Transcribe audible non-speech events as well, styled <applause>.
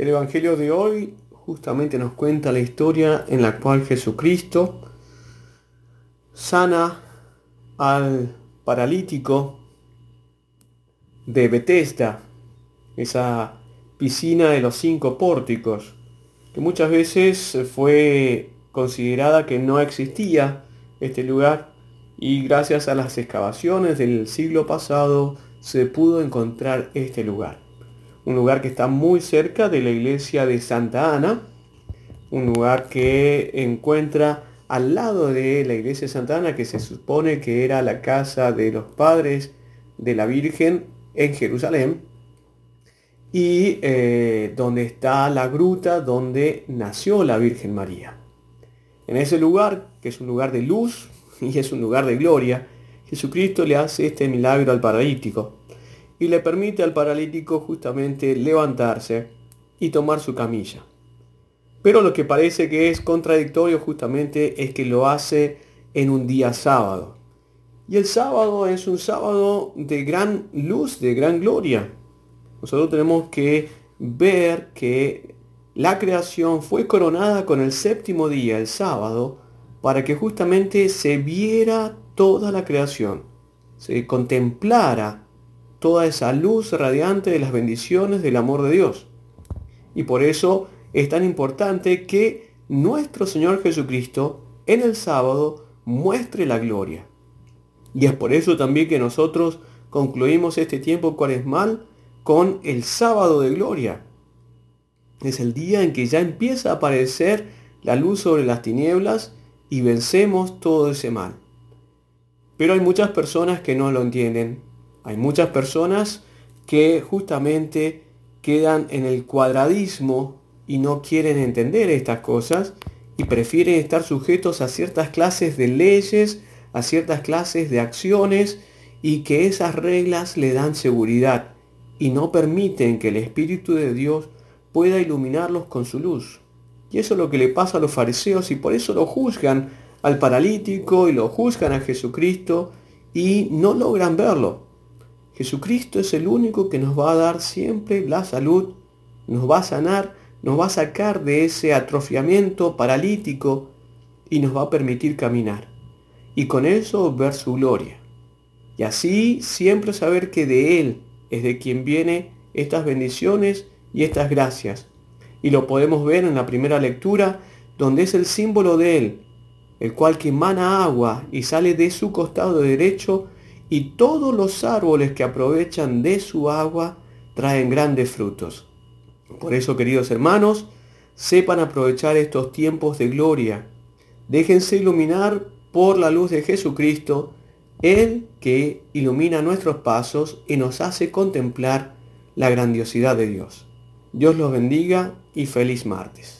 El Evangelio de hoy justamente nos cuenta la historia en la cual Jesucristo sana al paralítico de Bethesda, esa piscina de los cinco pórticos, que muchas veces fue considerada que no existía este lugar y gracias a las excavaciones del siglo pasado se pudo encontrar este lugar. Un lugar que está muy cerca de la iglesia de Santa Ana, un lugar que encuentra al lado de la iglesia de Santa Ana, que se supone que era la casa de los padres de la Virgen en Jerusalén, y eh, donde está la gruta donde nació la Virgen María. En ese lugar, que es un lugar de luz <laughs> y es un lugar de gloria, Jesucristo le hace este milagro al paralítico y le permite al paralítico justamente levantarse y tomar su camilla. Pero lo que parece que es contradictorio justamente es que lo hace en un día sábado. Y el sábado es un sábado de gran luz, de gran gloria. Nosotros tenemos que ver que la creación fue coronada con el séptimo día, el sábado, para que justamente se viera toda la creación, se contemplara toda esa luz radiante de las bendiciones del amor de Dios. Y por eso es tan importante que nuestro Señor Jesucristo en el sábado muestre la gloria. Y es por eso también que nosotros concluimos este tiempo cuaresmal con el sábado de gloria. Es el día en que ya empieza a aparecer la luz sobre las tinieblas y vencemos todo ese mal. Pero hay muchas personas que no lo entienden. Hay muchas personas que justamente quedan en el cuadradismo y no quieren entender estas cosas y prefieren estar sujetos a ciertas clases de leyes, a ciertas clases de acciones y que esas reglas le dan seguridad y no permiten que el Espíritu de Dios pueda iluminarlos con su luz. Y eso es lo que le pasa a los fariseos y por eso lo juzgan al paralítico y lo juzgan a Jesucristo y no logran verlo. Jesucristo es el único que nos va a dar siempre la salud, nos va a sanar, nos va a sacar de ese atrofiamiento paralítico y nos va a permitir caminar. Y con eso ver su gloria. Y así siempre saber que de Él es de quien viene estas bendiciones y estas gracias. Y lo podemos ver en la primera lectura, donde es el símbolo de Él, el cual que emana agua y sale de su costado derecho, y todos los árboles que aprovechan de su agua traen grandes frutos. Por eso, queridos hermanos, sepan aprovechar estos tiempos de gloria. Déjense iluminar por la luz de Jesucristo él que ilumina nuestros pasos y nos hace contemplar la grandiosidad de Dios. Dios los bendiga y feliz martes.